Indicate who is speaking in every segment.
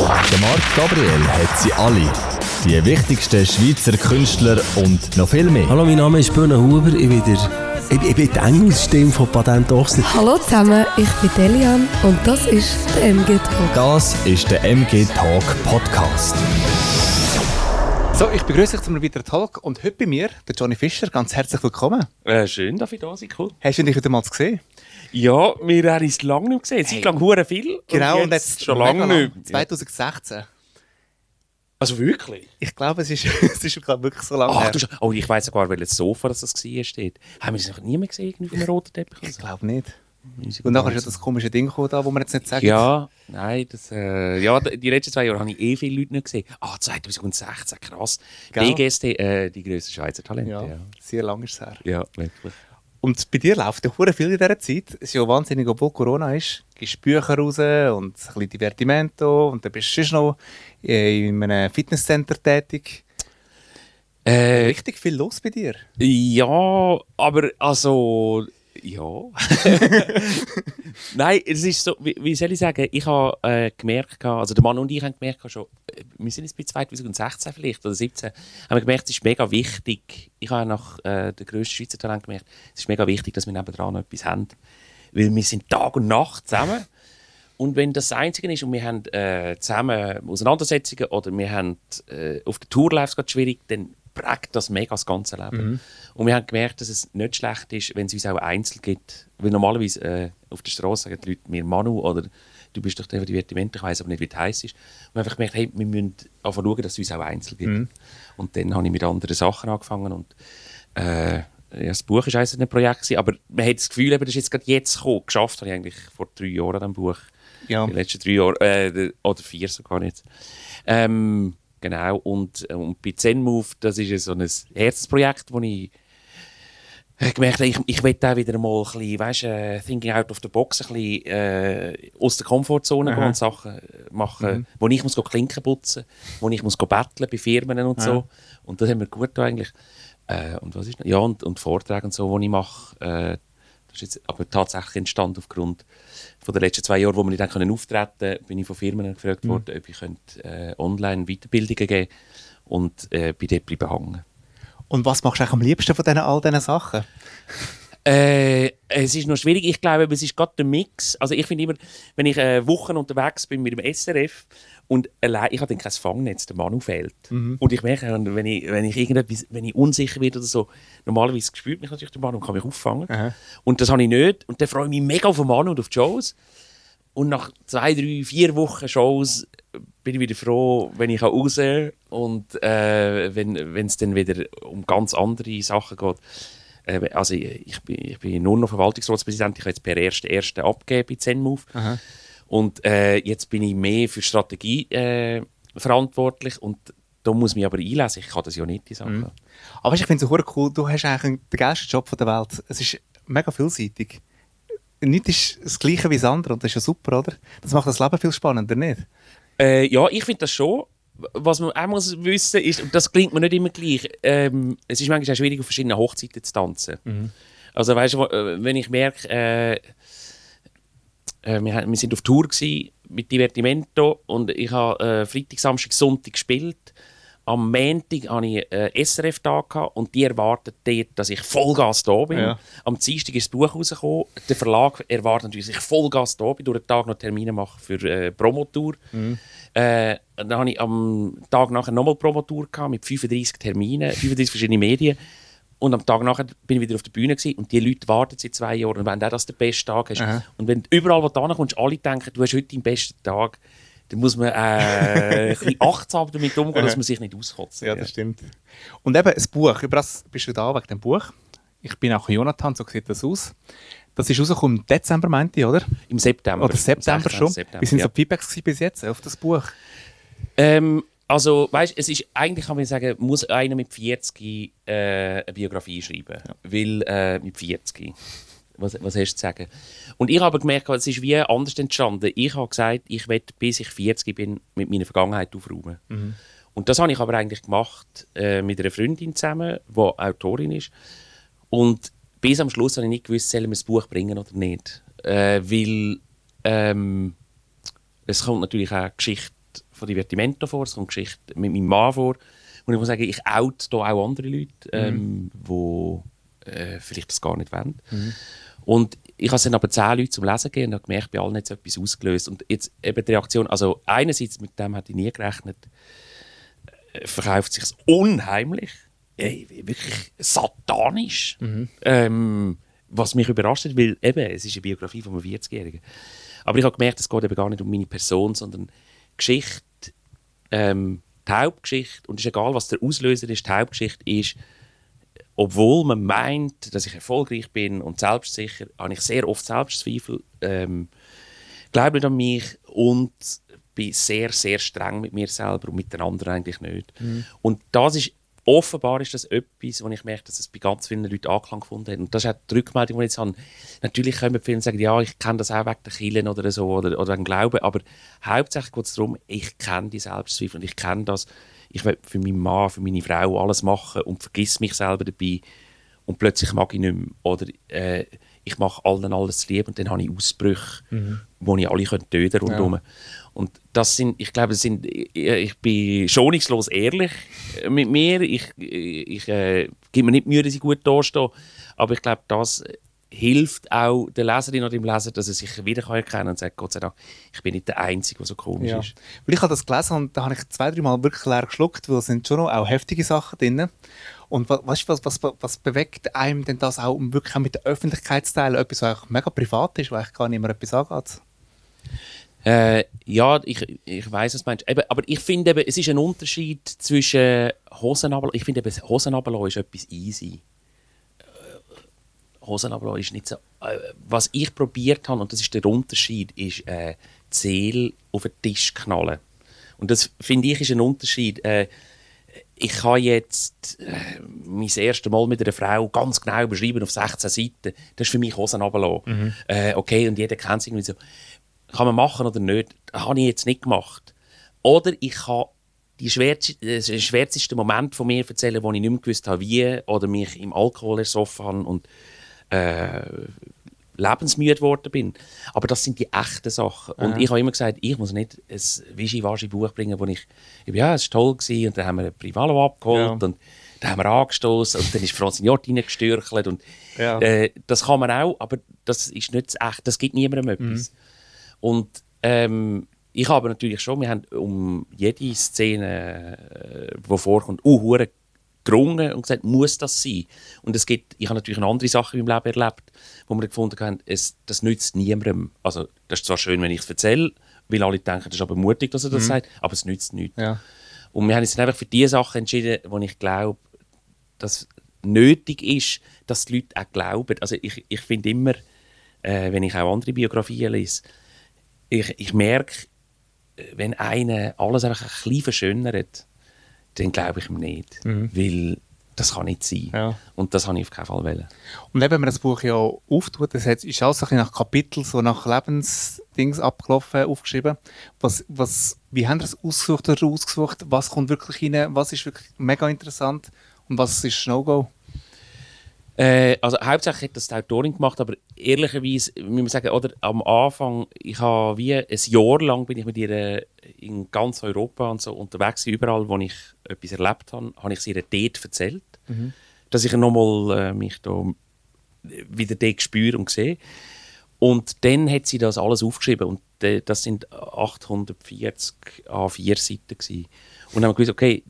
Speaker 1: Der Marc Gabriel hat sie alle. Die wichtigsten Schweizer Künstler und noch viel mehr.
Speaker 2: Hallo, mein Name ist Böhne Huber. Ich bin, der, ich, bin- ich bin die Engelsstimme von Patent Ochsner.
Speaker 3: Hallo zusammen, ich bin Delian und das ist der MG Talk.
Speaker 1: Das ist der MG Talk Podcast.
Speaker 4: So, ich begrüße dich zu einem weiteren Talk und heute bei mir, der Johnny Fischer. Ganz herzlich willkommen.
Speaker 5: Äh, schön, dass ich da sein cool.
Speaker 4: Hast du dich wieder mal gesehen?
Speaker 5: Ja, wir haben es lange nicht gesehen. Seit lang hure viel.
Speaker 4: Genau,
Speaker 5: und jetzt, schon
Speaker 4: mega
Speaker 5: lange
Speaker 4: lang.
Speaker 5: nicht.
Speaker 4: 2016.
Speaker 5: Also wirklich?
Speaker 4: Ich glaube, es ist, es ist glaub, wirklich so lange
Speaker 5: Ach,
Speaker 4: her.
Speaker 5: du, oh, ich weiss sogar, welches Sofa das, das war, steht. Haben wir es noch nie mehr gesehen auf einem roten Teppich?
Speaker 4: Ich glaube nicht. Und nachher ist ja das komische Ding gekommen, da, wo wir jetzt nicht sagen.
Speaker 5: Ja, nein, das, äh, ja, die letzten zwei Jahre habe ich eh viele Leute nicht gesehen. Ah, 2016, krass.
Speaker 4: Gell?
Speaker 5: DGST, äh, die grössten Schweizer Talente.
Speaker 4: Ja,
Speaker 5: Ja,
Speaker 4: sehr lang ist es her.
Speaker 5: ja. wirklich.
Speaker 4: Und bei dir läuft ja hure viel in dieser Zeit. Es ist ja wahnsinnig, obwohl Corona ist. Du gibst Bücher raus und ein bisschen Divertimento und dann bist du sonst noch in einem Fitnesscenter tätig.
Speaker 5: Äh,
Speaker 4: Richtig viel los bei dir.
Speaker 5: Ja, aber also. Ja. Nein, es ist so, wie, wie soll ich sagen, ich habe äh, gemerkt, also der Mann und ich haben gemerkt, schon, äh, wir sind jetzt bei 2016 vielleicht oder 17, haben wir gemerkt, es ist mega wichtig, ich habe nach äh, der grössten Schweizer Talent gemerkt, es ist mega wichtig, dass wir nebenan noch etwas haben. Weil wir sind Tag und Nacht zusammen. Und wenn das das Einzige ist und wir haben äh, zusammen Auseinandersetzungen oder wir haben äh, auf der Tour läuft es gerade schwierig, dann prägt das mega das ganze Leben. Und wir haben gemerkt, dass es nicht schlecht ist, wenn es uns auch einzeln gibt. Weil normalerweise äh, auf der Straße sagen die Leute mir Manu oder du bist doch der Divertiment, ich weiß aber nicht, wie du heiß ist. Und wir haben einfach gemerkt, hey, wir müssen einfach schauen, dass es uns auch einzeln gibt. Und dann habe ich mit anderen Sachen angefangen und äh, ja, das Buch war eines ein Projekt, gewesen, aber man hat das Gefühl, eben, das ist jetzt gerade jetzt gekommen. Geschafft habe ich eigentlich vor drei Jahren an diesem Buch.
Speaker 4: Ja.
Speaker 5: Die letzten drei Jahre, äh, de- oder vier sogar jetzt. Ähm, genau, und, äh, und bei ZenMove, das ist ja so ein Herzensprojekt, wo ich gemerkt habe, ich, ich will da wieder mal ein bisschen, weißt, äh, thinking out of the box, ein bisschen äh, aus der Komfortzone gehen und Sachen äh, machen, wo ich muss Klinken putzen, wo ich muss betteln bei Firmen und so. Und das haben wir gut getan eigentlich. Äh, und was ist noch? Ja, und, und Vorträge und so, die ich mache. Äh, ist jetzt aber tatsächlich entstanden aufgrund von den letzten zwei Jahren, wo wir nicht können auftreten konnten, bin ich von Firmen gefragt worden, ob ich könnte, äh, online Weiterbildungen geben und äh, bei dort bleiben hängen.
Speaker 4: Und was machst du eigentlich am liebsten von diesen, all diesen Sachen?
Speaker 5: Äh, es ist noch schwierig. Ich glaube, es ist gerade der Mix. Also ich finde immer, wenn ich äh, Wochen unterwegs bin mit dem SRF und allein, ich habe dann kein Fangnetz, der Manu fehlt. Und ich merke, wenn ich, wenn ich irgendetwas, wenn ich unsicher werde oder so, normalerweise spürt mich natürlich der Manu und kann mich auffangen. Und das habe ich nicht. Und dann freue ich mich mega auf den Manu und auf die Shows. Und nach zwei, drei, vier Wochen Shows bin ich wieder froh, wenn ich raus kann und äh, wenn es dann wieder um ganz andere Sachen geht. Äh, also ich, ich, bin, ich bin nur noch Verwaltungsratspräsident, ich habe jetzt per 1.1. abgegeben bei ZenMove. Und äh, jetzt bin ich mehr für Strategie äh, verantwortlich und da muss ich mich aber einlesen, ich kann das ja nicht, die Sachen.
Speaker 4: Aber weißt du, ich finde es so cool, du hast eigentlich den geilsten Job der Welt. Es ist mega vielseitig. Nichts ist das Gleiche wie das andere und das ist ja super, oder? Das macht das Leben viel spannender, nicht?
Speaker 5: Äh, ja, ich finde das schon. Was man auch muss wissen ist, und das klingt mir nicht immer gleich, ähm, es ist manchmal auch schwierig, auf verschiedenen Hochzeiten zu tanzen. Also weißt du, äh, wenn ich merke, äh, äh, wir, wir sind auf Tour gsi mit Divertimento und ich habe äh, Freitag, Samstag, Sonntag gespielt. Am Montag hatte ich äh, SRF-Tag und die erwarten dort, dass ich Vollgas da bin.
Speaker 4: Ja.
Speaker 5: Am Dienstag ist das Buch rausgekommen. Der Verlag erwartet natürlich, dass ich Vollgas da bin, durch den Tag noch Termine mache für äh, Promotour. Äh, dann habe ich am Tag nachher nochmal Promotour gehabt, mit 35 Terminen, 35 verschiedene Medien. Und am Tag nachher bin ich wieder auf der Bühne gewesen, und die Leute warten seit zwei Jahren und wollen auch, dass du den besten Tag hast.
Speaker 4: Aha.
Speaker 5: Und wenn du überall, wo du hinkommst, alle denken, du hast heute deinen besten Tag, dann muss man äh, ein bisschen achtsam damit umgehen, dass man sich nicht auskotzt.
Speaker 4: Ja, das stimmt. Und eben, ein Buch, über das bist du da, wegen dem Buch. Ich bin auch Jonathan, so sieht das aus. Das ist rausgekommen im Dezember, meinte ich, oder?
Speaker 5: Im September.
Speaker 4: Oder September
Speaker 5: Am 16.
Speaker 4: schon.
Speaker 5: September,
Speaker 4: Wie sind
Speaker 5: ja.
Speaker 4: so Feedbacks bis jetzt auf das Buch?
Speaker 5: Ähm, also, weißt es ist eigentlich kann man sagen, muss einer mit 40 äh, eine Biografie schreiben. Weil äh, mit 40. Was, was hast du zu sagen? Und ich habe gemerkt, es ist wie anders entstanden. Ich habe gesagt, ich will, bis ich 40 bin, mit meiner Vergangenheit aufräumen. Und das habe ich aber eigentlich gemacht äh, mit einer Freundin zusammen, die Autorin ist. Und bis am Schluss habe ich nicht gewusst, sollen wir das Buch bringen oder nicht. Äh, weil ähm, es kommt natürlich auch Geschichte von Divertimento vor, es kommt Geschichte mit meinem Mann vor. Und ich muss sagen, ich out hier auch andere Leute, ähm, die äh, vielleicht das gar nicht wollen. Und ich habe dann aber zehn Leute zum Lesen gegeben und habe gemerkt, bei allen hat es etwas ausgelöst. Und jetzt eben die Reaktion, also einerseits, mit dem hätte ich nie gerechnet, äh, verkauft sich unheimlich, ey, wirklich satanisch. Ähm, was mich überrascht hat, weil eben, es ist eine Biografie von einem 40-Jährigen. Aber ich habe gemerkt, es geht eben gar nicht um meine Person, sondern Geschichte, ähm, die Hauptgeschichte, und es ist egal, was der Auslöser ist, die Hauptgeschichte ist, obwohl man meint, dass ich erfolgreich bin und selbstsicher, habe ich sehr oft Selbstzweifel, ähm, glaube nicht an mich und bin sehr, sehr streng mit mir selber und mit den anderen eigentlich nicht. Und das ist, offenbar ist das etwas, wo ich merke, dass es bei ganz vielen Leuten Anklang gefunden hat. Und das ist auch die Rückmeldung, die ich jetzt habe. Natürlich können viele sagen, ja, ich kenne das auch wegen der Kirchen oder so oder, oder wegen Glauben, aber hauptsächlich geht es darum, ich kenne die Selbstzweifel und ich kenne das, ich will für meinen Mann, für meine Frau alles machen und vergiss mich selber dabei und plötzlich mag ich nicht mehr. Oder äh, ich mache allen alles lieb und dann habe ich Ausbrüche, wo ich alle töten rundherum. Und das sind, ich glaube, das sind, ich, ich bin schonungslos ehrlich mit mir. Ich, ich äh, gebe mir nicht Mühe, dass ich gut dastehe. Aber ich glaube, das hilft auch der Leserin oder dem Leser, dass er sich wieder kann erkennen kann und sagt, Gott sei Dank, ich bin nicht der Einzige, der so komisch
Speaker 4: Ja.
Speaker 5: ist.
Speaker 4: Weil ich habe das gelesen und da habe ich zwei, drei Mal wirklich leer geschluckt, weil es sind schon auch heftige Sachen drin. Und wa- weißt du, was, was, was bewegt einem denn das auch, um wirklich auch mit der Öffentlichkeit zu teilen? Etwas, was mega privat ist, wo eigentlich gar nicht mehr etwas angeht.
Speaker 5: Äh, ja, ich, ich weiß, was du meinst. Eben, aber ich finde, es ist ein Unterschied zwischen Hosenabel. Ich finde, Hosenabel ist etwas easy. Hosenabel ist nicht so. Äh, was ich probiert habe, und das ist der Unterschied, ist äh, die Seele auf den Tisch knallen. Und das finde ich ist ein Unterschied. Äh, ich kann jetzt äh, mein erstes Mal mit einer Frau ganz genau beschreiben auf 16 Seiten. Das ist für mich Hosen runterlassen. Äh, okay, und jeder kennt es irgendwie so. Kann man machen oder nicht? Das habe ich jetzt nicht gemacht. Oder ich kann die schwärzeste, den schwärzesten Moment von mir erzählen, wo ich nicht mehr gewusst habe, wie, oder mich im Alkohol ersoffen habe und äh, lebensmüde geworden bin. Aber das sind die echten Sachen. Und ich habe immer gesagt, ich muss nicht ein Wischiwaschi-Buch bringen, wo ich, ich ja, es war toll gewesen, und dann haben wir ein Privalo abgeholt
Speaker 4: Ja.
Speaker 5: und dann haben wir angestoßen und dann ist Francignotti reingestürchelt und
Speaker 4: Ja.
Speaker 5: äh, das kann man auch, aber das ist nicht das echt, das gibt niemandem etwas. Und ähm, ich habe natürlich schon, wir haben um jede Szene, äh, die vorkommt, uh, hure gerungen und gesagt, muss das sein? Und es gibt, ich habe natürlich eine andere Sache in meinem Leben erlebt, wo wir gefunden haben, es, das nützt niemandem. Also, das ist zwar schön, wenn ich es erzähle, weil alle denken, das ist aber mutig, dass er das sagt, aber es nützt nichts.
Speaker 4: Ja.
Speaker 5: Und wir haben uns einfach für die Sachen entschieden, wo ich glaube, dass nötig ist, dass die Leute auch glauben. Also ich, ich finde immer, äh, wenn ich auch andere Biografien lese, ich, ich merke, äh, wenn einer alles einfach ein bisschen verschönert, dann glaube ich ihm nicht. Weil das kann nicht sein.
Speaker 4: Ja.
Speaker 5: Und das habe ich auf keinen Fall wollen.
Speaker 4: Und eben, wenn man das Buch ja auftut, das ist alles so ein bisschen nach Kapitel, so nach Lebensdings abgelaufen, aufgeschrieben. Was, was, wie haben Sie das ausgesucht oder ausgesucht? Was kommt wirklich rein? Was ist wirklich mega interessant? Und was ist No-Go?
Speaker 5: Äh, also hauptsächlich hat das die Autorin gemacht, aber ehrlicherweise muss man sagen, oder am Anfang, ich habe wie ein Jahr lang bin ich mit ihr äh, in ganz Europa und so unterwegs, überall, wo ich etwas erlebt habe, habe ich sie ihr dort erzählt, dass ich nochmal äh, mich da wieder dort spüre und sehe. Und dann hat sie das alles aufgeschrieben und äh, das sind 840 A4 Seiten gewesen. Und dann haben wir gewusst, okay,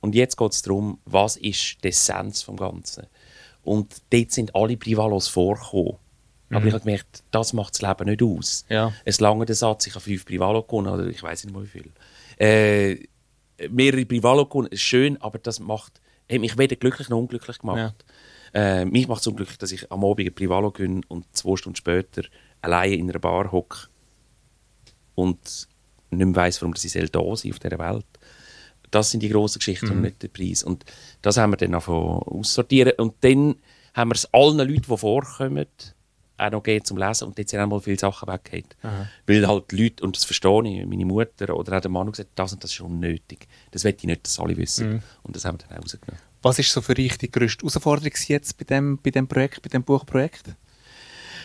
Speaker 5: und jetzt geht es darum, was ist die Essenz vom Ganzen? Und dort sind alle Privalos vorgekommen. Aber ich habe gemerkt, das macht das Leben nicht aus.
Speaker 4: Ja.
Speaker 5: Es lange der Satz, ich habe fünf Privalo gewonnen, oder ich weiß nicht mal wie viel. Äh, mehrere Privalo gewonnen, ist schön, aber das macht, hat mich weder glücklich noch unglücklich gemacht. Äh, mich macht es unglücklich, dass ich am Abend ein Privalo gewinne und zwei Stunden später alleine in einer Bar hocke und nicht mehr weiss, warum sie soll da sein auf dieser Welt. Das sind die grossen Geschichten und nicht der Preis. Und das haben wir dann aussortieren. Und dann haben wir es allen Leuten, die vorkommen, auch noch gegeben zum Lesen. Und jetzt sind einmal viele Sachen weggeht. Weil halt die Leute, und das verstehe ich, meine Mutter oder auch der Mann gesagt, das und das ist unnötig. Das will ich nicht, dass alle wissen. Und das haben wir dann auch rausgenommen.
Speaker 4: Was ist so für dich die grösste Herausforderung jetzt bei dem, bei dem Projekt, bei dem Buchprojekt?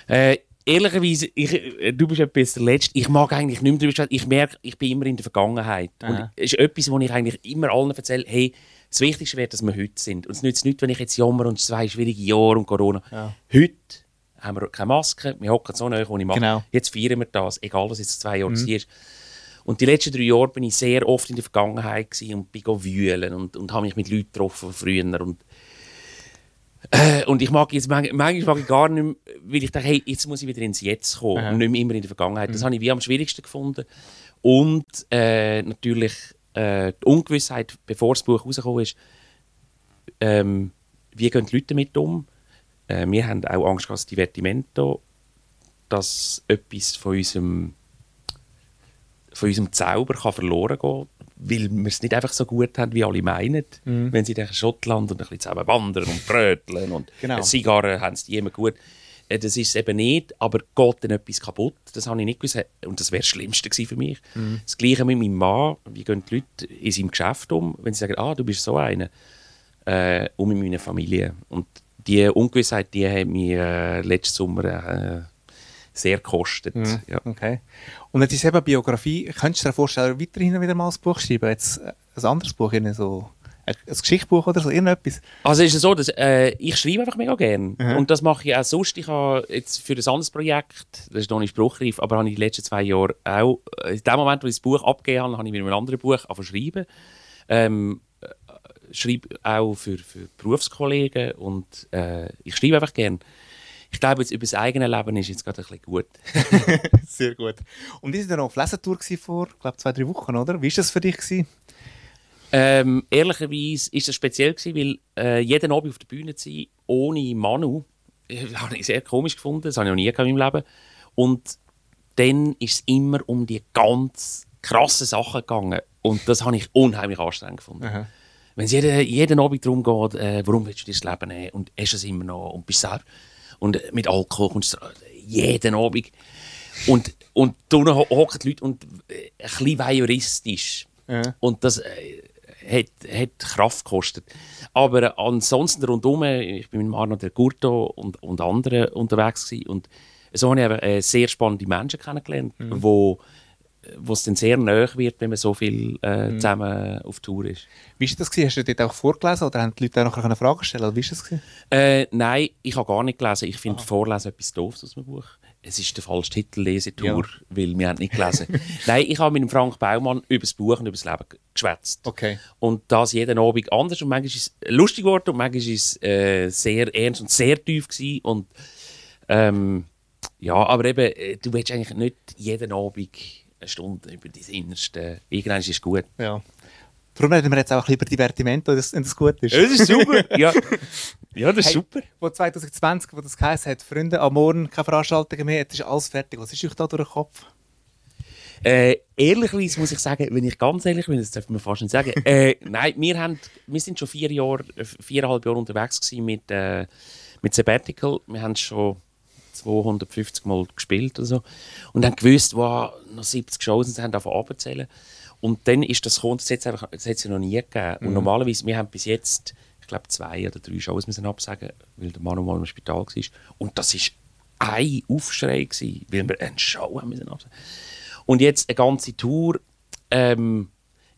Speaker 5: Äh, ehrlicherweise, ich, äh, du bist etwas der Letzte. Ich mag eigentlich nicht mehr darüber sprechen. Ich merke, ich bin immer in der Vergangenheit. Und
Speaker 4: Aha.
Speaker 5: es ist etwas, wo ich eigentlich immer allen erzähle, hey, das Wichtigste wäre, dass wir heute sind. Und es nützt nichts, wenn ich jetzt jammer und zwei schwierige Jahre und Corona.
Speaker 4: Ja.
Speaker 5: Heute haben wir keine Maske, wir hocken so nahe ohne Maske.
Speaker 4: Genau.
Speaker 5: Jetzt feiern wir das, egal was jetzt zwei Jahre mhm. Und die letzten drei Jahre bin ich sehr oft in der Vergangenheit und bin wühlen und, und habe mich mit Leuten getroffen von früher. Und, äh, und ich mag jetzt, manch- manchmal mag ich gar nicht mehr, weil ich denke, hey, jetzt muss ich wieder ins Jetzt kommen
Speaker 4: Aha.
Speaker 5: und nicht mehr immer in der Vergangenheit. Das habe ich wie am schwierigsten gefunden. Und äh, natürlich äh, die Ungewissheit, bevor das Buch rausgekommen ist, ähm, wie gehen die Leute damit um? Äh, wir haben auch Angst gehabt, das Divertimento, dass etwas von unserem, von unserem Zauber kann verloren gehen weil wir es nicht einfach so gut haben, wie alle meinen. Wenn sie in Schottland und ein bisschen zusammen wandern und bröteln und
Speaker 4: Genau.
Speaker 5: Zigarren haben sie die immer gut. Äh, Das ist es eben nicht, aber geht dann etwas kaputt? Das habe ich nicht gewusst. Und das wäre das Schlimmste gewesen für mich. Das Gleiche mit meinem Mann. Wie gehen die Leute in seinem Geschäft um, wenn sie sagen, ah, du bist so einer? Äh, und mit meiner Familie. Und die Ungewissheit, die hat mich äh, letzten Sommer äh, sehr gekostet. Ja.
Speaker 4: Okay. Und jetzt ist eben Biografie. Könntest du dir vorstellen, weiterhin wieder mal ein Buch schreiben? Jetzt äh, ein anderes Buch, irgendwie so ein, Geschichtsbuch oder so, irgendetwas?
Speaker 5: Also ist es so, dass äh, ich schreibe einfach mega gerne.
Speaker 4: Mhm.
Speaker 5: Und das mache ich auch sonst. Ich habe jetzt für ein anderes Projekt, das ist noch nicht spruchreif, aber habe ich die letzten zwei Jahre auch, äh, in dem Moment, wo ich das Buch abgegeben habe, habe ich mit einem anderen Buch angefangen schreiben. Ähm, äh, schreibe auch für, für Berufskollegen und äh, ich schreibe einfach gerne. Ich glaube, jetzt über das eigene Leben ist jetzt gerade ein bisschen gut.
Speaker 4: Sehr gut. Und ihr seid ja noch auf Lesetour vor, ich glaube, zwei, drei Wochen, oder? Wie war das für dich? Gewesen?
Speaker 5: Ähm, ehrlicherweise ist das speziell gewesen, weil äh, jeden Abend auf der Bühne zu sein, ohne Manu, äh, habe ich sehr komisch gefunden. Das habe ich noch nie in meinem Leben. Und dann ist es immer um die ganz krassen Sachen gegangen. Und das habe ich unheimlich anstrengend gefunden.
Speaker 4: Aha.
Speaker 5: Wenn es jeden, jeden Abend darum geht, äh, warum willst du das Leben nehmen und hast es immer noch und bist selber und mit Alkohol kommst du jeden Abend und und da ho- hocken die Leute und äh, ein bisschen voyeuristisch
Speaker 4: Ja.
Speaker 5: und das äh, hat, hat Kraft gekostet. Aber ansonsten rundum, äh, ich bin mit Marno der Gurto und, und anderen unterwegs gewesen. und so habe ich eben, äh, sehr spannende Menschen kennengelernt, wo wo es dann sehr nahe wird, wenn man so viel äh, zusammen auf Tour ist.
Speaker 4: Wie war das? Gewesen? Hast du dort auch vorgelesen oder haben die Leute auch nachher können Fragen stellen Oder Wie war das?
Speaker 5: Äh, nein, ich habe gar nicht gelesen. Ich finde Vorlesen etwas doofes aus dem Buch. Es ist der falsche Titel, Lesetour, weil wir haben nicht gelesen. nein, ich habe mit dem Frank Baumann über das Buch und über das Leben geschwätzt.
Speaker 4: Okay.
Speaker 5: Und das jeden Abend anders. Und manchmal ist es lustig geworden und manchmal ist es äh, sehr ernst und sehr tief gewesen. Und ähm, ja, aber eben, äh, du willst eigentlich nicht jeden Abend eine Stunde über dein Innerste. Irgendwann ist es gut.
Speaker 4: Ja. Darum reden wir jetzt auch ein bisschen über Divertimento, wenn das, das gut ist.
Speaker 5: Das ist super. ja. ja, das ist
Speaker 4: Hey,
Speaker 5: super.
Speaker 4: Wo 2020, wo das geheißen hat, Freunde, am Morgen keine Veranstaltungen mehr, jetzt ist alles fertig. Was ist euch da durch den Kopf?
Speaker 5: Äh, ehrlicherweise muss ich sagen, wenn ich ganz ehrlich bin, das darf man fast nicht sagen. Äh, nein, wir, haben, wir sind schon vier Jahre, äh, viereinhalb Jahre unterwegs gewesen mit, äh, mit Sabbatical. Wir haben schon 250 Mal gespielt oder so. Und haben gewusst, wow, noch 70 Shows und sie haben davon abzählen. Und dann ist das gekommen, das hat es ja noch nie gegeben. Und normalerweise, wir haben bis jetzt, ich glaube, zwei oder drei Shows müssen absagen, weil der Manu mal im Spital war. Und das war ein Aufschrei, gewesen, weil wir eine Show haben müssen absagen. Und jetzt eine ganze Tour. Ähm,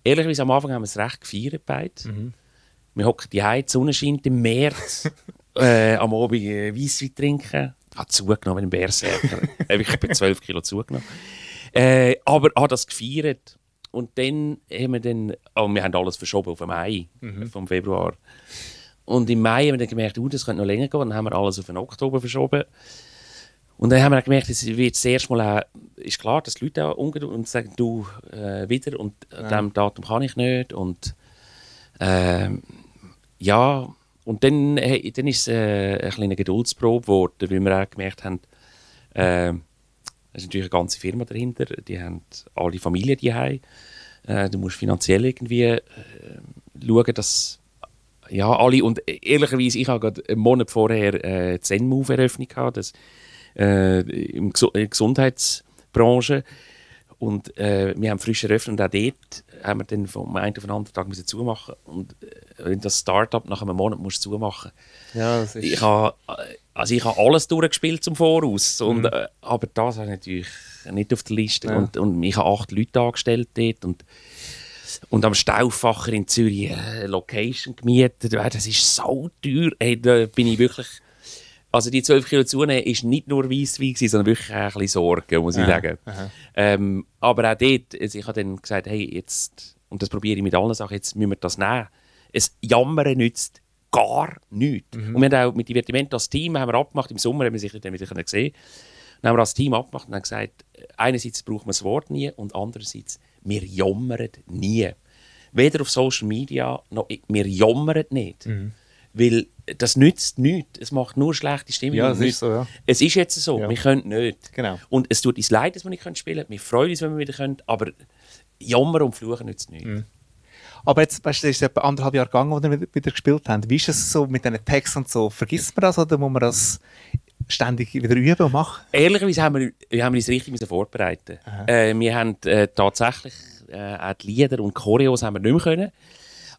Speaker 5: ehrlicherweise am Anfang haben wir es recht gefeiert beide. Wir hocken die die Sonne scheint im März. äh, am Abend äh, Weisswein trinken. Hat zugenommen im Berserker. Äh, ich habe 12 Kilo zugenommen. Äh, aber hat das gefeiert. Und dann haben wir dann, oh, wir haben alles verschoben auf den Mai vom Februar. Und im Mai haben wir dann gemerkt, uh, das könnte noch länger gehen. Dann haben wir alles auf den Oktober verschoben. Und dann haben wir gemerkt, es wird das erste Mal auch, ist klar, dass die Leute auch ungeduldig und sagen, du äh, wieder und an diesem Datum kann ich nicht. Und ähm, ja, und dann, äh, dann ist es äh, eine kleine Geduldsprobe geworden, weil wir auch gemerkt haben, äh, es ist natürlich eine ganze Firma dahinter, die haben alle Familien die haben. Äh, du musst finanziell irgendwie äh, schauen, dass ja, alle, und ehrlicherweise, ich habe gerade einen Monat vorher äh, Zen-Move-Eröffnung gehabt, das, äh, im Gesundheitsbranche. Und äh, wir haben frisch eröffnet und auch dort haben wir dann vom einen auf den anderen Tag müssen zumachen Und äh, wenn das Startup nach einem Monat muss zumachen
Speaker 4: Ja, das ist...
Speaker 5: ich habe also ich habe alles durchgespielt zum Voraus. Und, äh, aber das habe ich natürlich nicht auf der Liste.
Speaker 4: Ja.
Speaker 5: Und, und ich habe acht Leute angestellt dort. Und, und am Stauffacher in Zürich eine Location gemietet. Ja, Das ist so teuer. Hey, da bin ich wirklich. Also die 12 Kilo zunehmen ist nicht nur Weisswein, sondern wirklich auch ein bisschen Sorge, muss ich sagen. Ähm, aber auch dort, also ich habe dann gesagt, hey, jetzt, und das probiere ich mit allen Sachen, jetzt müssen wir das nehmen. Es Jammern nützt gar nichts. Und wir haben auch mit Divertimento als Team haben wir abgemacht, im Sommer haben wir sich dann wieder können sehen Dann haben wir als Team abgemacht und haben gesagt, einerseits braucht man das Wort nie und andererseits, wir jammern nie. Weder auf Social Media noch, wir jammern nicht. Weil das nützt nichts. Es macht nur schlechte Stimmung.
Speaker 4: Ja, es ist so, ja.
Speaker 5: Es ist jetzt so,
Speaker 4: Ja.
Speaker 5: wir können nicht.
Speaker 4: Genau.
Speaker 5: Und es tut uns leid, dass wir nicht spielen können. Wir freuen uns, wenn wir wieder können. Aber jammern und fluchen nützt nichts.
Speaker 4: Mhm. Aber jetzt, weißt du, es ist etwa anderthalb Jahre gegangen, wo wir wieder- wieder gespielt haben. Wie ist es so mit diesen Texten und so? Vergisst man das oder muss man das ständig wieder üben und machen?
Speaker 5: Ehrlicherweise haben wir, wir haben uns richtig müssen vorbereiten. Äh, wir haben äh, tatsächlich äh, auch die Lieder und Choreos haben wir nicht mehr können.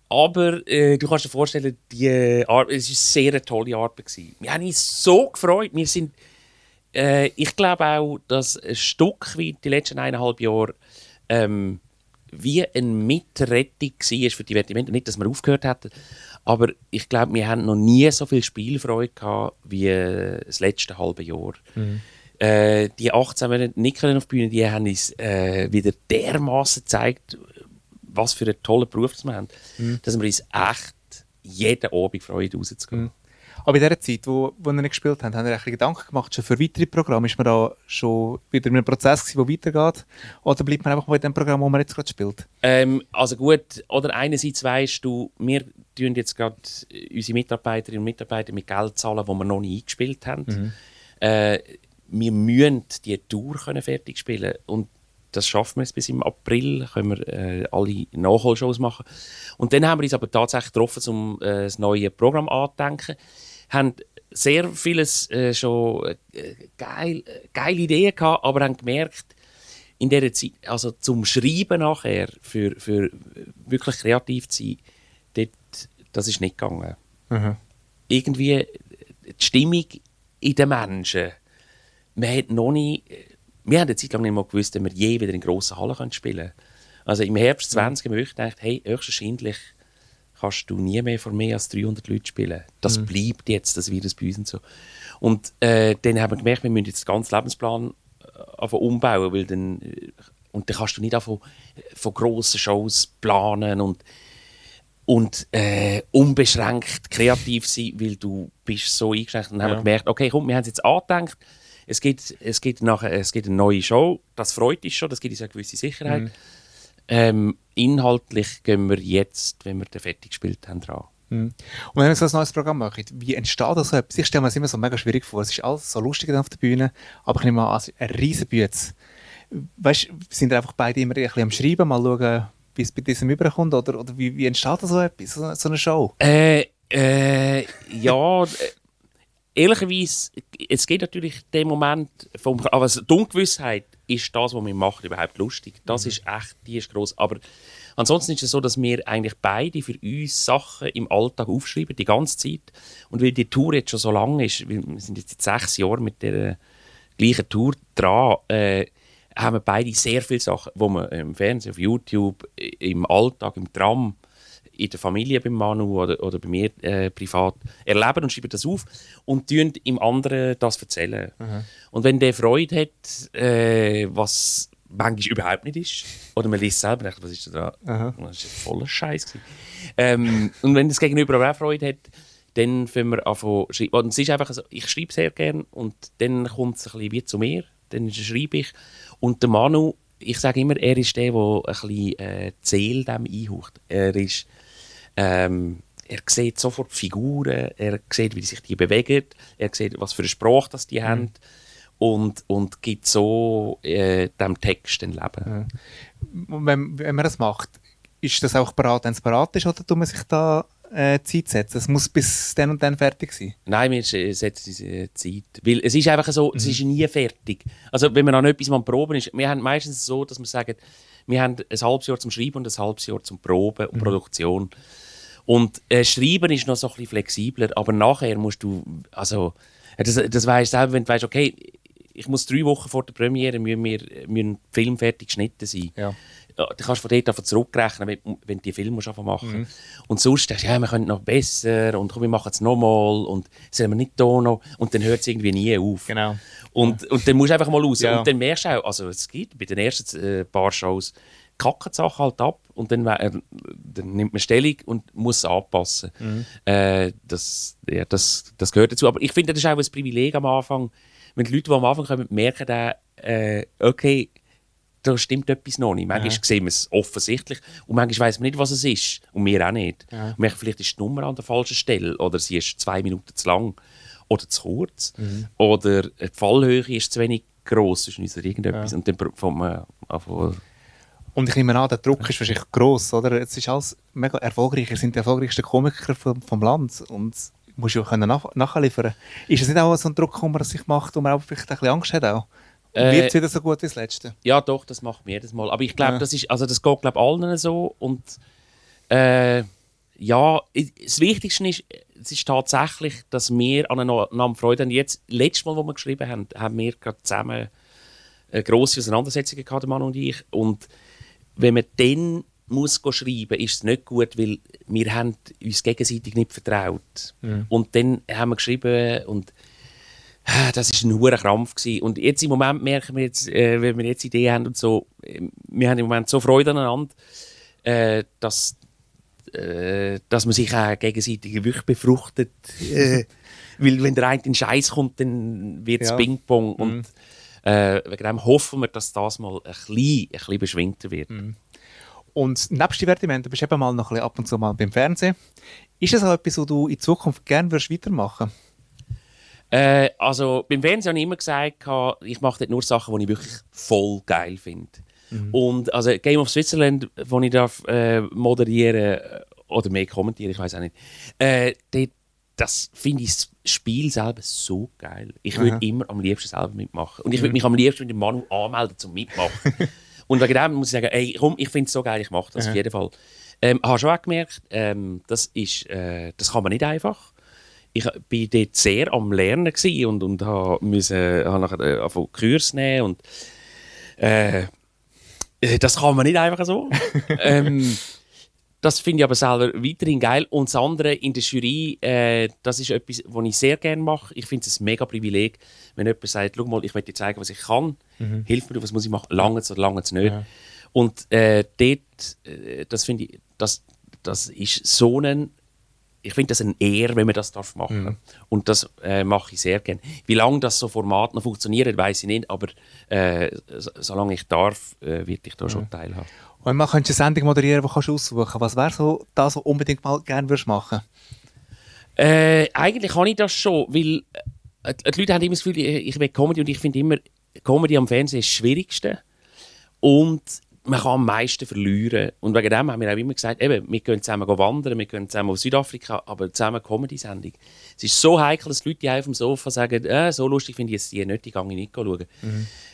Speaker 5: Aber äh, du kannst dir vorstellen, die äh, Ar es war eine sehr tolle Arbeit. Gewesen. Wir haben uns so gefreut. Wir sind, äh, ich glaube auch, dass ein Stück wie die letzten eineinhalb Jahre ähm, wie eine Mitrettung war für die Divertimento. Nicht, dass wir aufgehört hätten, aber ich glaube, wir haben noch nie so viel Spielfreude gehabt wie äh, das letzte halbe Jahr. Äh, die 18 Monate nicht auf die Bühne, die haben uns äh, wieder dermaßen gezeigt, was für einen tollen Beruf das wir haben, dass wir uns echt jeden Abend freuen, rauszugehen.
Speaker 4: Aber in dieser Zeit, wo, wo wir nicht gespielt haben, haben wir eigentlich Gedanken gemacht, schon für weitere Programme? Ist man da schon wieder in einem Prozess gewesen, der weitergeht? Oder bleibt man einfach mal in dem Programm, wo man jetzt gerade spielt?
Speaker 5: Ähm, also gut, oder einerseits weißt du, wir tun jetzt gerade unsere Mitarbeiterinnen und Mitarbeiter mit Geld zahlen, wo wir noch nie eingespielt haben. Äh, wir müssen die Tour können fertig spielen und das schaffen wir jetzt bis im April, können wir äh, alle Nachholshows machen. Und dann haben wir uns aber tatsächlich getroffen, um äh, das neue Programm anzudenken. Haben sehr vieles äh, schon äh, geil, äh, geile Ideen gehabt, aber haben gemerkt, in dieser Zeit, also zum Schreiben nachher, für, für wirklich kreativ zu sein, dort, das ist nicht gegangen. Irgendwie die Stimmung in den Menschen, man hat noch nie, wir haben eine Zeit lang nicht mal gewusst, dass wir je wieder in grossen Hallen können spielen können. Also im Herbst 20 haben wir gedacht, hey, höchstwahrscheinlich kannst du nie mehr vor mehr als 300 Leuten spielen. Das bleibt jetzt, das Virus bei uns und so. Und äh, dann haben wir gemerkt, wir müssen jetzt den ganzen Lebensplan äh, umbauen, weil dann, äh, und dann kannst du nicht anfangen, von grossen Shows planen und und äh, unbeschränkt kreativ sein, weil du bist so eingeschränkt. Dann haben wir gemerkt, okay, komm, wir haben es jetzt angedenkt. Es gibt, es gibt nachher, es gibt eine neue Show. Das freut uns schon, das gibt uns eine gewisse Sicherheit. Ähm, inhaltlich gehen wir jetzt, wenn wir den fertig gespielt haben, dran.
Speaker 4: Und wenn wir so ein neues Programm machen, wie entsteht das so etwas? Ich stelle mir das immer so mega schwierig vor. Es ist alles so lustig auf der Bühne, aber ich nehme an, es ist eine riesen Bühne. Weißt du, sind einfach beide immer ein bisschen am Schreiben, mal schauen, wie es bei diesem überkommt? Oder, oder wie, wie entsteht da so etwas, so, so eine Show?
Speaker 5: Äh, äh, ja, äh, ehrlicherweise, es geht natürlich den Moment, vom, aber also die Ungewissheit ist das, was wir machen, überhaupt lustig. Das ist echt, die ist gross. Aber ansonsten ist es so, dass wir eigentlich beide für uns Sachen im Alltag aufschreiben, die ganze Zeit. Und weil die Tour jetzt schon so lang ist, wir sind jetzt seit sechs Jahre mit der gleichen Tour dran, äh, haben wir beide sehr viele Sachen, die wir im Fernsehen, auf YouTube, im Alltag, im Tram, in der Familie beim Manu oder, oder bei mir äh, privat erleben und schreiben das auf und tun im anderen das erzählen. Und wenn der Freude hat, äh, was manchmal überhaupt nicht ist, oder man liest selber, denkt, was ist da dran? Das ist voller Scheiß. Ähm, und wenn das Gegenüber auch Freude hat, dann fangen wir an zu schreiben. Und es ist einfach so, ich schreibe sehr gerne und dann kommt es ein bisschen wie zu mir, dann schreibe ich. Und der Manu, ich sage immer, er ist der, der ein bisschen äh, Seele dem einhaucht. Er ist, ähm, er sieht sofort die Figuren, er sieht, wie sich die bewegen, er sieht, was für eine Sprache das die haben und, und gibt so äh, dem Text ein Leben.
Speaker 4: Und wenn, wenn man das macht, ist das auch parat, wenn es parat ist, oder tut man sich da äh, Zeit setzen? Es muss bis dann und dann fertig sein.
Speaker 5: Nein, wir äh, setzen diese Zeit. Weil es ist einfach so, es ist nie fertig. Also wenn man an etwas mal Proben ist, wir haben meistens so, dass wir sagen, wir haben ein halbes Jahr zum Schreiben und ein halbes Jahr zum Proben und Produktion. Und äh, Schreiben ist noch so ein bisschen flexibler, aber nachher musst du, also das, das weißt du wenn du weißt, okay, ich muss drei Wochen vor der Premiere müssen wir, müssen Film fertig geschnitten sein.
Speaker 4: Ja.
Speaker 5: Ja, du kannst von dort einfach zurückrechnen, wenn, wenn du die Film musst machen Und sonst denkst du, ja, wir können noch besser und komm, wir machen es nochmal und sollen wir nicht da noch und dann hört es irgendwie nie auf.
Speaker 4: Genau.
Speaker 5: Und, und dann musst du einfach mal raus.
Speaker 4: Ja.
Speaker 5: Und dann merkst du auch, also es gibt bei den ersten äh, paar Shows, kacken die Sachen halt ab und dann, äh, dann nimmt man Stellung und muss es anpassen. Äh, das, ja, das, das gehört dazu. Aber ich finde, das ist auch ein Privileg am Anfang, wenn die Leute, die am Anfang kommen, merken, dann, äh, okay, da stimmt etwas noch nicht. Manchmal sehen wir es offensichtlich und manchmal weiß man nicht, was es ist. Und wir auch nicht. Und manchmal vielleicht ist die Nummer an der falschen Stelle oder sie ist zwei Minuten zu lang oder zu kurz oder die Fallhöhe ist zu wenig gross uns oder irgendetwas. Und dann man anfangen-
Speaker 4: Und ich nehme an, der Druck ist wahrscheinlich gross, oder? Es ist alles mega erfolgreich. Ihr sind die erfolgreichsten Komiker vom, vom Land und musst ja können nach, nachliefern. Ist es nicht auch so ein Druck, den man sich macht, wo man auch vielleicht ein bisschen Angst hat auch?
Speaker 5: Äh,
Speaker 4: Wird es wieder so gut wie das letzte?
Speaker 5: Ja, doch, das macht mir jedes Mal. Aber ich glaube,
Speaker 4: Ja.
Speaker 5: das ist, also das geht glaube allen so und äh, ja, das Wichtigste ist, es ist tatsächlich, dass wir aneinander Freude haben. Jetzt, letztes Mal, wo wir geschrieben haben, haben wir gerade zusammen eine grosse Auseinandersetzung gehabt, der Mann und ich. Und wenn man dann muss go schreiben, ist es nicht gut, weil wir haben uns gegenseitig nicht vertraut. Und dann haben wir geschrieben und Ah, das ist ein hoher Krampf gewesen. Und jetzt im Moment merken wir jetzt, äh, wenn wir jetzt Ideen haben und so, äh, wir haben im Moment so Freude aneinander, äh, dass, äh, dass man sich auch gegenseitig wirklich befruchtet. Äh, weil wenn der eine in den Scheiß kommt, dann wird es
Speaker 4: Ja.
Speaker 5: Ping-Pong. Und äh, wegen dem hoffen wir, dass das mal ein bisschen, ein bisschen beschwingter wird.
Speaker 4: Und nebst Divertimenten bist du eben mal noch ein bisschen ab und zu mal beim Fernsehen. Ist das auch etwas, was du in Zukunft gerne würdest weitermachen
Speaker 5: Äh, also beim Fernsehen habe ich immer gesagt, ich mache dort nur Sachen, die ich wirklich voll geil finde. Und also Game of Switzerland, wo ich darf äh, moderieren äh, oder mehr kommentieren, ich weiß auch nicht. Äh, dort, das finde ich das Spiel selber so geil. Ich würde
Speaker 4: Aha.
Speaker 5: immer am liebsten selber mitmachen. Und ich würde mich am liebsten mit dem Manu anmelden zum Mitmachen. Und wegen dem muss ich sagen, ey, komm, ich finde es so geil, ich mache das auf jeden Fall. Ähm, habe schon auch gemerkt, ähm, das, ist, äh, das kann man nicht einfach ich war dort sehr am Lernen und, und müssen, habe nachher äh, Kurs nehmen und äh, äh, das kann man nicht einfach so. ähm, das finde ich aber selber weiterhin geil. Und das andere in der Jury, äh, das ist etwas, was ich sehr gerne mache. Ich finde es ein mega Privileg, wenn jemand sagt, schau mal, ich möchte dir zeigen, was ich kann. Hilf mir, was muss ich machen? Lange oder lange es nicht. Und äh, dort, äh, das finde ich, das, das ist so ein ich finde das eine Ehre, wenn man das darf machen. Und das äh, mache ich sehr gerne. Wie lange das so Format noch funktioniert, weiß ich nicht, aber äh, so, solange ich darf, äh, werde ich da schon teilhaben.
Speaker 4: Und man könnte eine Sendung moderieren, die kannst du aussuchen. Was wäre so das, was du unbedingt mal gerne würdest machen?
Speaker 5: Äh, eigentlich kann ich das schon, weil äh, die Leute haben immer das Gefühl, ich, ich will Comedy und ich finde immer, Comedy am Fernsehen ist das Schwierigste. Und man kann am meisten verlieren. Und wegen dem haben wir auch immer gesagt, eben, wir können zusammen wandern, wir können zusammen auf Südafrika, aber zusammen Comedy-Sendung. Es ist so heikel, dass die Leute auf dem Sofa sagen, äh, so lustig finde ich jetzt die nicht, die gehe ich nicht schauen.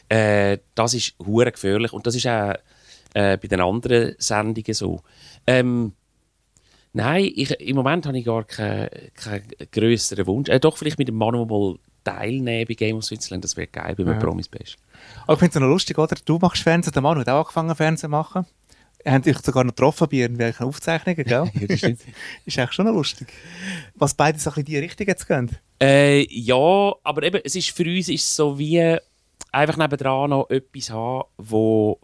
Speaker 5: Äh, das ist hure gefährlich und das ist auch äh, bei den anderen Sendungen so. Ähm, Nein, ich, im Moment habe ich gar keinen keinen grösseren Wunsch. Äh, doch, vielleicht mit dem Manu mal teilnehmen bei Game of Switzerland, das wäre geil, bei einem Promis Best.
Speaker 4: Aber ich finde es noch lustig, oder? Du machst Fernsehen, der Mann hat auch angefangen, Fernsehen zu machen. Er hat dich sogar noch getroffen bei irgendwelchen Aufzeichnungen, gell?
Speaker 5: Ja, das stimmt.
Speaker 4: ist eigentlich schon noch lustig. Was beide so ein bisschen in die Richtung jetzt gehen.
Speaker 5: Äh, ja, aber eben, es ist für uns ist so wie einfach nebendran noch etwas haben, wo,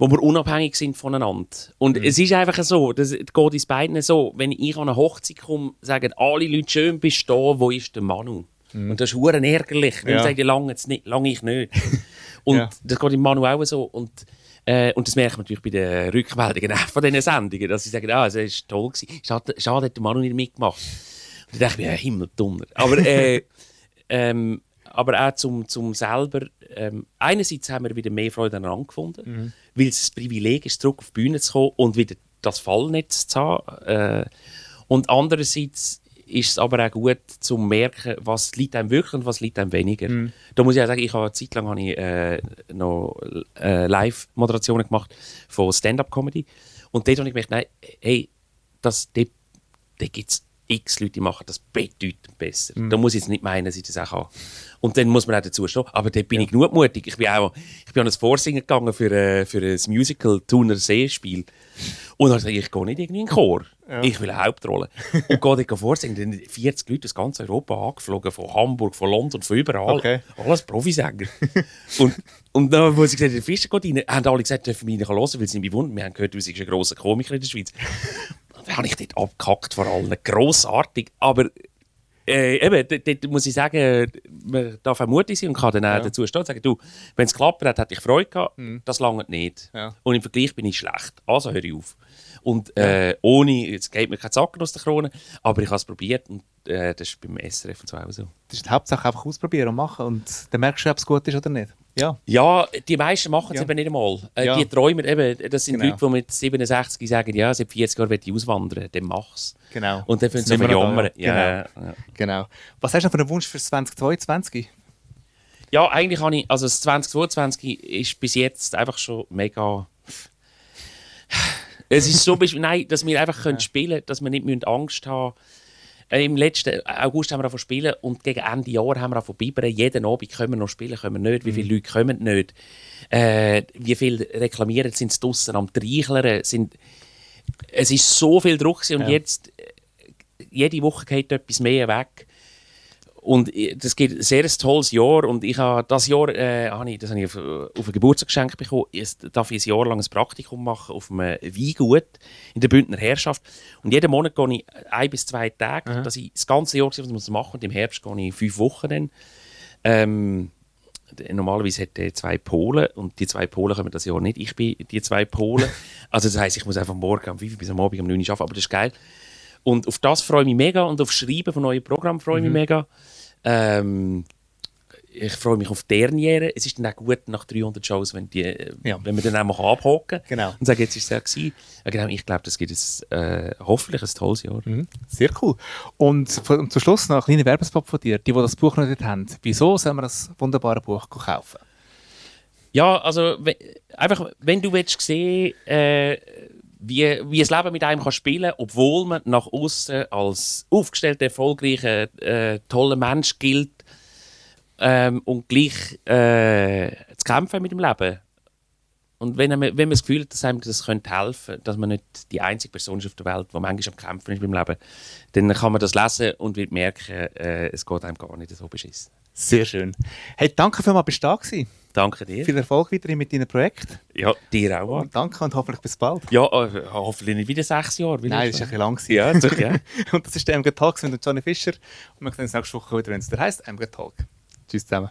Speaker 5: wo wir unabhängig sind voneinander. Und es ist einfach so, das geht uns beiden so, wenn ich an eine Hochzeit komme, sagen alle Leute, schön bist du da, wo ist der Manu? Und das ist hure ärgerlich, weil
Speaker 4: Ja.
Speaker 5: sagen, lange nicht, lange ich nicht. Und
Speaker 4: Ja.
Speaker 5: das geht im Manu auch so. Und, äh, und das merkt man natürlich bei den Rückmeldungen von diesen Sendungen, dass sie sagen, ah, es war toll. Gewesen. Schade, schade, hat der Manu nicht mitgemacht. Und dann dachte ich mir, ja, Himmeldonner. Aber, äh, ähm, aber auch zum, zum selber, ähm, einerseits haben wir wieder mehr Freude aneinander gefunden, weil es ein Privileg ist, zurück auf die Bühne zu kommen und wieder das Fallnetz zu haben. Äh, Und andererseits ist es aber auch gut zu merken, was liegt einem wirklich und was liegt einem weniger.
Speaker 4: Mhm.
Speaker 5: Da muss ich auch sagen, ich habe eine Zeit lang habe ich, äh, noch äh, Live-Moderationen gemacht von Stand-Up-Comedy. Und dort habe ich gemerkt, nein, hey, das, dort, dort gibt es x Leute, machen das bedeutend besser. Da muss ich jetzt nicht meinen, dass ich das auch kann. Und dann muss man auch dazu stehen. Aber dort bin ich genug mutig. Ich bin auch ich bin an ein Vorsingen gegangen für, äh, für ein Musical Thuner See-Spiel. Und dann habe ich ich gehe nicht irgendwie in den Chor. Ich will eine Hauptrolle. Und gehe dort vorsingen. Dann 40 Leute aus ganz Europa angeflogen, von Hamburg, von London, von überall.
Speaker 4: Okay.
Speaker 5: Alles Profisänger. und, und dann, wo sie gesagt haben, der Fischer geht rein, haben alle gesagt, dürfen wir ihn hören, weil sie mich bewundern. Wir haben gehört, du bist ein grosser Komiker in der Schweiz. Dann habe ich dort abgehackt vor allem. Grossartig. Aber äh, eben, dort, dort muss ich sagen, man darf mutig sein und kann dann auch dazu stehen und sagen, du, wenn es klappt hat, hätte ich Freude gehabt, das lange nicht.
Speaker 4: Ja.
Speaker 5: Und im Vergleich bin ich schlecht. Also höre ich auf. Und äh, ohne, jetzt geht mir kein Zacken aus der Krone, aber ich habe es probiert und äh, das ist beim SRF und so auch so.
Speaker 4: Das ist die Hauptsache einfach ausprobieren und machen und dann merkst du, ob es gut ist oder nicht. Ja.
Speaker 5: Ja, die meisten machen es
Speaker 4: Ja.
Speaker 5: eben nicht einmal. Äh,
Speaker 4: Ja.
Speaker 5: Die träumen eben, das sind
Speaker 4: Genau.
Speaker 5: Leute, die mit 67 sagen, ja, seit 40 Jahren will ich auswandern, dann mach's.
Speaker 4: Genau.
Speaker 5: Und dann fangen sie
Speaker 4: da,
Speaker 5: jammern.
Speaker 4: ja.
Speaker 5: Ja.
Speaker 4: Genau. Was hast du noch für einen Wunsch für 2022?
Speaker 5: ja, eigentlich habe ich, also das 2022 ist bis jetzt einfach schon mega... Es ist so, nein, dass wir einfach können spielen können, dass wir nicht müssen Angst haben Äh, Im letzten August haben wir angefangen zu spielen und gegen Ende Jahr haben wir angefangen zu bibbern. Jeden Abend können wir noch spielen, können wir nicht. Wie viele Leute kommen nicht? Äh, wie viele reklamieren, sind sie draussen am Treichlern? Sind... Es ist so viel Druck und
Speaker 4: Ja.
Speaker 5: jetzt, äh, jede Woche geht etwas mehr weg. Und das gibt ein sehr tolles Jahr. Und ich habe das Jahr äh, habe ich, das habe ich auf, auf ein Geburtstagsgeschenk bekommen. Jetzt darf ich ein Jahr lang ein Praktikum machen auf einem Weingut in der Bündner Herrschaft. Und jeden Monat gehe ich ein bis zwei Tage, dass ich das ganze Jahr was ich muss machen Und im Herbst gehe ich fünf Wochen dann. Ähm, normalerweise hat er zwei Polen und die zwei Polen kommen das Jahr nicht. Ich bin die zwei Polen. also das heisst, ich muss einfach morgen um 5 Uhr bis am Abend um 9 Uhr arbeiten, aber das ist geil. Und auf das freue ich mich mega und auf das Schreiben von neuen Programmen freue ich mich mega. Ähm, ich freue mich auf die Derniere. Es ist dann auch gut nach 300 Shows, wenn, die,
Speaker 4: Ja.
Speaker 5: wenn wir dann auch mal abhaken
Speaker 4: Genau.
Speaker 5: und sagen, jetzt ist es ja gewesen. Genau, ich glaube, das gibt es äh, hoffentlich ein tolles Jahr.
Speaker 4: Sehr cool. Und von- zum Schluss noch ein kleiner Werbespot von dir. Die, die das Buch noch nicht haben. Wieso sollen wir das wunderbare Buch kaufen?
Speaker 5: Ja, also einfach, wenn du willst sehen, äh, wie, wie das Leben mit einem kann spielen, obwohl man nach außen als aufgestellter, erfolgreicher, äh, toller Mensch gilt ähm, und gleich äh, zu kämpfen mit dem Leben. Und wenn, man, wenn man das Gefühl hat, dass einem das könnte helfen dass man nicht die einzige Person ist auf der Welt, die manchmal am Kämpfen ist beim Leben, dann kann man das lesen und wird merken, äh, es geht einem gar nicht so beschissen.
Speaker 4: Sehr schön. Hey, danke vielmals, bist du da gewesen.
Speaker 5: Danke dir.
Speaker 4: Viel Erfolg weiterhin mit deinem Projekt.
Speaker 5: Ja, dir auch.
Speaker 4: Und danke und hoffentlich bis bald.
Speaker 5: Ja, äh, hoffentlich nicht wieder sechs Jahre.
Speaker 4: Nein, das ist ein bisschen lang. gewesen.
Speaker 5: Ja, doch, ja.
Speaker 4: Und das ist der MG Talks mit Johnny Fischer. Und wir sehen uns nächste Woche wieder, wenn es der heißt MG Talk. Tschüss zusammen.